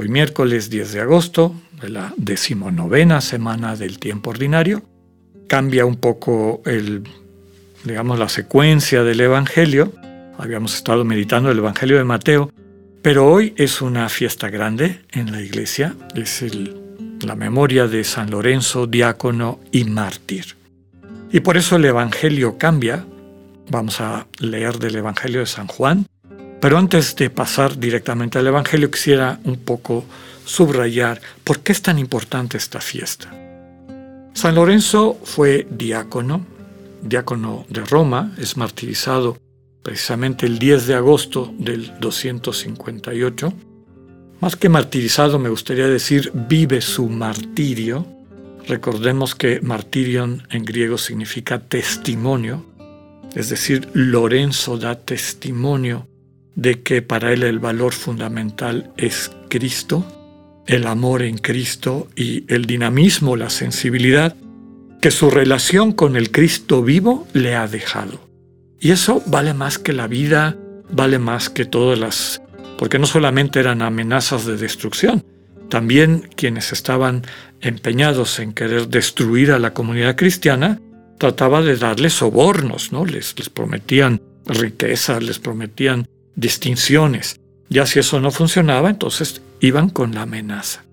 Hoy miércoles 10 de agosto de la decimonovena semana del tiempo ordinario. Cambia un poco el, digamos, la secuencia del Evangelio. Habíamos estado meditando el Evangelio de Mateo, pero hoy es una fiesta grande en la iglesia. Es la memoria de San Lorenzo, diácono y mártir. Y por eso el Evangelio cambia. Vamos a leer del Evangelio de San Juan. Pero antes de pasar directamente al Evangelio, quisiera un poco subrayar por qué es tan importante esta fiesta. San Lorenzo fue diácono, diácono de Roma, es martirizado precisamente el 10 de agosto del 258. Más que martirizado, me gustaría decir, vive su martirio. Recordemos que martirion en griego significa testimonio, es decir, Lorenzo da testimonio de que para él el valor fundamental es Cristo el amor en Cristo y el dinamismo, la sensibilidad que su relación con el Cristo vivo le ha dejado. Y eso vale más que la vida, vale más que todas las... porque no solamente eran amenazas de destrucción, también quienes estaban empeñados en querer destruir a la comunidad cristiana, trataba de darles sobornos, ¿no? Les, les prometían riquezas, les prometían distinciones. Ya si eso no funcionaba, entonces iban con la amenaza.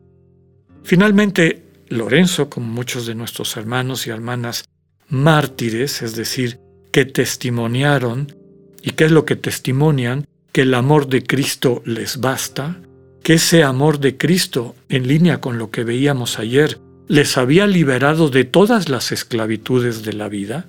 Finalmente, Lorenzo, como muchos de nuestros hermanos y hermanas mártires, es decir, que testimoniaron, ¿y qué es lo que testimonian? Que el amor de Cristo les basta, que ese amor de Cristo, en línea con lo que veíamos ayer, les había liberado de todas las esclavitudes de la vida,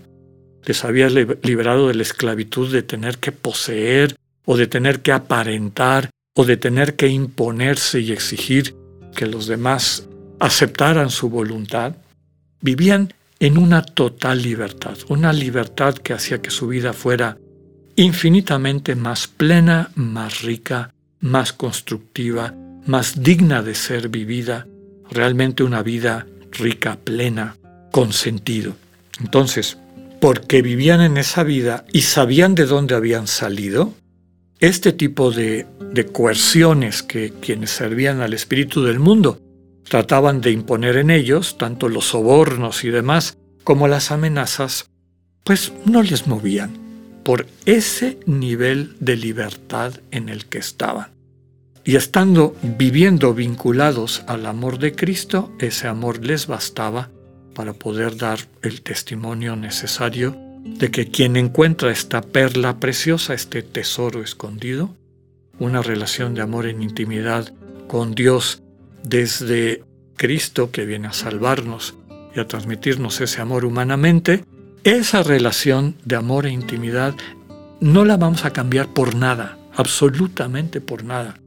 les había liberado de la esclavitud de tener que poseer o de tener que aparentar o de tener que imponerse y exigir que los demás aceptaran su voluntad, vivían en una total libertad, una libertad que hacía que su vida fuera infinitamente más plena, más rica, más constructiva, más digna de ser vivida, realmente una vida rica, plena, con sentido. Entonces, porque vivían en esa vida y sabían de dónde habían salido, este tipo de, coerciones que quienes servían al espíritu del mundo trataban de imponer en ellos, tanto los sobornos y demás, como las amenazas, pues no les movían por ese nivel de libertad en el que estaban. Y estando viviendo vinculados al amor de Cristo, ese amor les bastaba para poder dar el testimonio necesario de que quien encuentra esta perla preciosa, este tesoro escondido, una relación de amor en intimidad con Dios desde Cristo que viene a salvarnos y a transmitirnos ese amor humanamente, esa relación de amor e intimidad no la vamos a cambiar por nada, absolutamente por nada.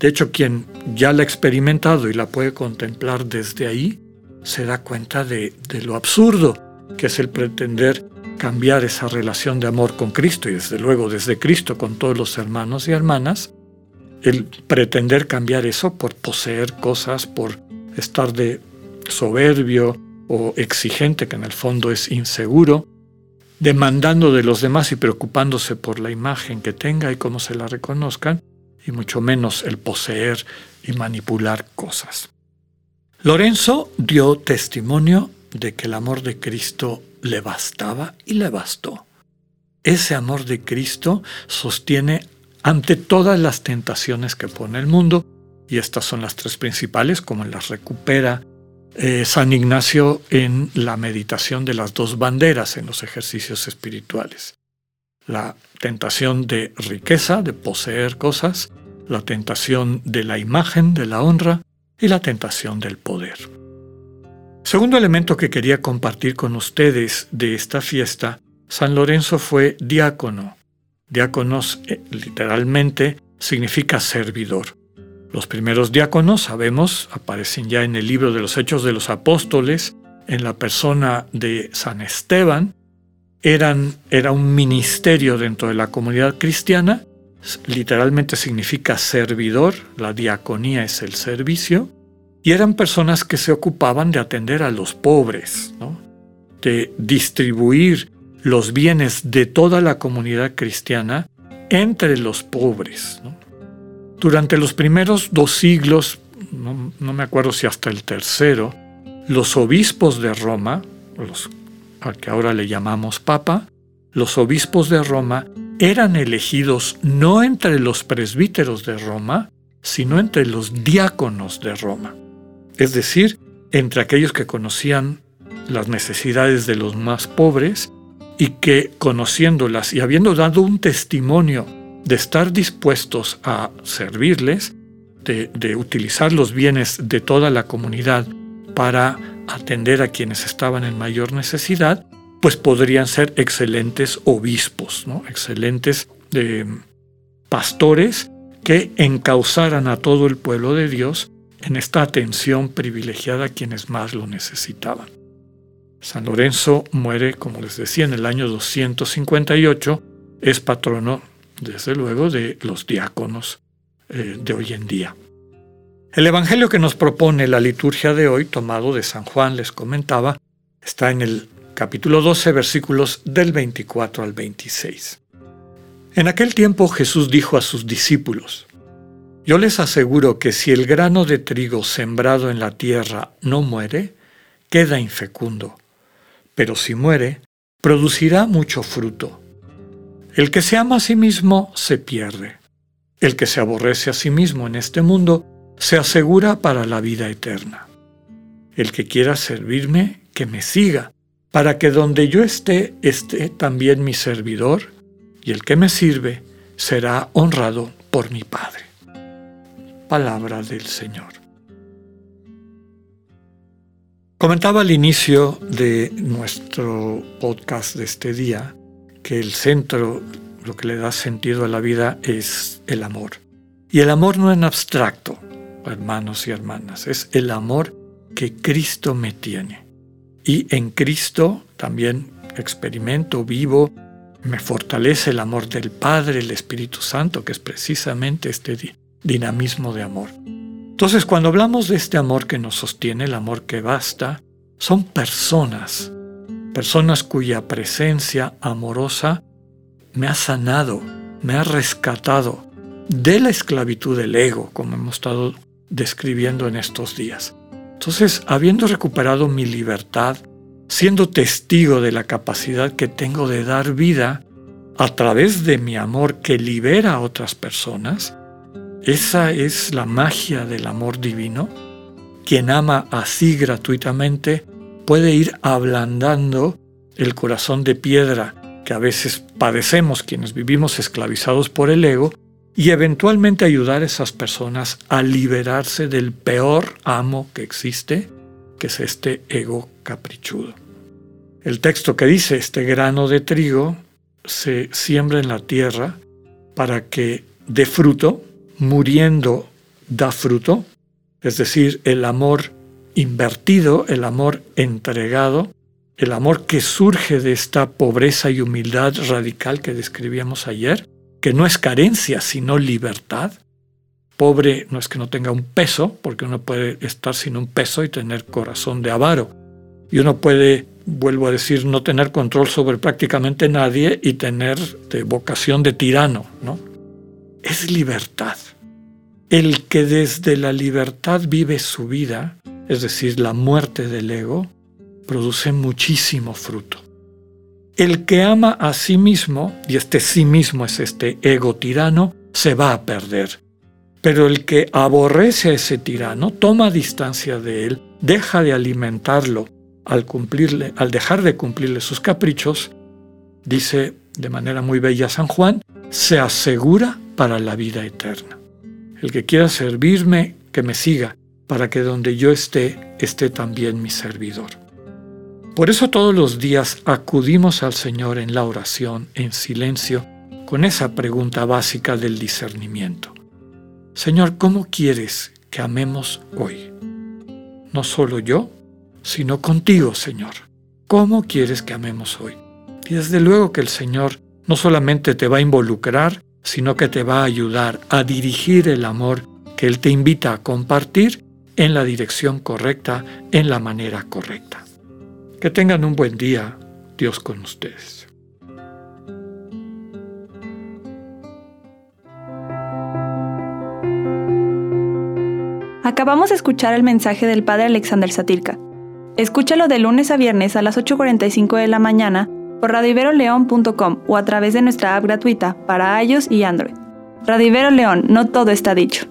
De hecho, quien ya la ha experimentado y la puede contemplar desde ahí, se da cuenta de, de lo absurdo que es el pretender cambiar esa relación de amor con Cristo y desde luego desde Cristo con todos los hermanos y hermanas, el pretender cambiar eso por poseer cosas, por estar de soberbio o exigente, que en el fondo es inseguro, demandando de los demás y preocupándose por la imagen que tenga y cómo se la reconozcan, y mucho menos el poseer y manipular cosas. Lorenzo dio testimonio de que el amor de Cristo le bastaba y le bastó. Ese amor de Cristo sostiene ante todas las tentaciones que pone el mundo, y estas son las tres principales, como las recupera eh, San Ignacio en la meditación de las dos banderas en los ejercicios espirituales. La tentación de riqueza, de poseer cosas, la tentación de la imagen, de la honra, y la tentación del poder. Segundo elemento que quería compartir con ustedes de esta fiesta, San Lorenzo fue diácono. Diáconos eh, literalmente significa servidor. Los primeros diáconos, sabemos, aparecen ya en el libro de los Hechos de los Apóstoles, en la persona de San Esteban, era un ministerio dentro de la comunidad cristiana, literalmente significa servidor, la diaconía es el servicio, y eran personas que se ocupaban de atender a los pobres, de distribuir los bienes de toda la comunidad cristiana entre los pobres. Durante los primeros dos siglos, no, me acuerdo si hasta el tercero, los obispos de Roma, los, al que ahora le llamamos Papa, los obispos de Roma eran elegidos no entre los presbíteros de Roma, sino entre los diáconos de Roma, es decir, entre aquellos que conocían las necesidades de los más pobres y que conociéndolas y habiendo dado un testimonio de estar dispuestos a servirles, de, utilizar los bienes de toda la comunidad para atender a quienes estaban en mayor necesidad, pues podrían ser excelentes obispos, ¿no? excelentes eh, pastores que encauzaran a todo el pueblo de Dios en esta atención privilegiada a quienes más lo necesitaban. San Lorenzo muere, como les decía, en el año 258, es patrono desde luego, de los diáconos eh, de hoy en día. El Evangelio que nos propone la liturgia de hoy, tomado de San Juan, les comentaba, está en el capítulo 12, versículos del 24 al 26. En aquel tiempo Jesús dijo a sus discípulos, Yo les aseguro que si el grano de trigo sembrado en la tierra no muere, queda infecundo, pero si muere, producirá mucho fruto. El que se ama a sí mismo se pierde. El que se aborrece a sí mismo en este mundo se asegura para la vida eterna. El que quiera servirme, que me siga, para que donde yo esté esté también mi servidor, y el que me sirve será honrado por mi Padre. Palabra del Señor. Comentaba al inicio de nuestro podcast de este día que el centro, lo que le da sentido a la vida es el amor. Y el amor no es abstracto, hermanos y hermanas, es el amor que Cristo me tiene. Y en Cristo también experimento, vivo, me fortalece el amor del Padre, el Espíritu Santo, que es precisamente este dinamismo de amor. Entonces, cuando hablamos de este amor que nos sostiene, el amor que basta, son personas personas cuya presencia amorosa me ha sanado, me ha rescatado de la esclavitud del ego, como hemos estado describiendo en estos días. Entonces, habiendo recuperado mi libertad, siendo testigo de la capacidad que tengo de dar vida a través de mi amor que libera a otras personas, esa es la magia del amor divino. Quien ama así gratuitamente puede ir ablandando el corazón de piedra que a veces padecemos quienes vivimos esclavizados por el ego y eventualmente ayudar a esas personas a liberarse del peor amo que existe, que es este ego caprichudo. El texto que dice este grano de trigo se siembra en la tierra para que dé fruto, muriendo da fruto, es decir, el amor invertido, el amor entregado, el amor que surge de esta pobreza y humildad radical que describíamos ayer, que no es carencia, sino libertad. Pobre no es que no tenga un peso, porque uno puede estar sin un peso y tener corazón de avaro. Y uno puede, vuelvo a decir, no tener control sobre prácticamente nadie y tener de vocación de tirano, ¿no? Es libertad. El que desde la libertad vive su vida, es decir, la muerte del ego, produce muchísimo fruto. El que ama a sí mismo, y este sí mismo es este ego tirano, se va a perder. Pero el que aborrece a ese tirano, toma distancia de él, deja de alimentarlo al, cumplirle, al dejar de cumplirle sus caprichos, dice de manera muy bella San Juan, se asegura para la vida eterna. El que quiera servirme, que me siga, para que donde yo esté, esté también mi servidor. Por eso todos los días acudimos al Señor en la oración, en silencio, con esa pregunta básica del discernimiento. Señor, ¿cómo quieres que amemos hoy? No solo yo, sino contigo, Señor. ¿Cómo quieres que amemos hoy? Y desde luego que el Señor no solamente te va a involucrar, sino que te va a ayudar a dirigir el amor que Él te invita a compartir en la dirección correcta, en la manera correcta. Que tengan un buen día, Dios con ustedes. Acabamos de escuchar el mensaje del Padre Alexander Satirka. Escúchalo de lunes a viernes a las 8.45 de la mañana por radiveroleón.com o a través de nuestra app gratuita para iOS y Android. Radivero León, no todo está dicho.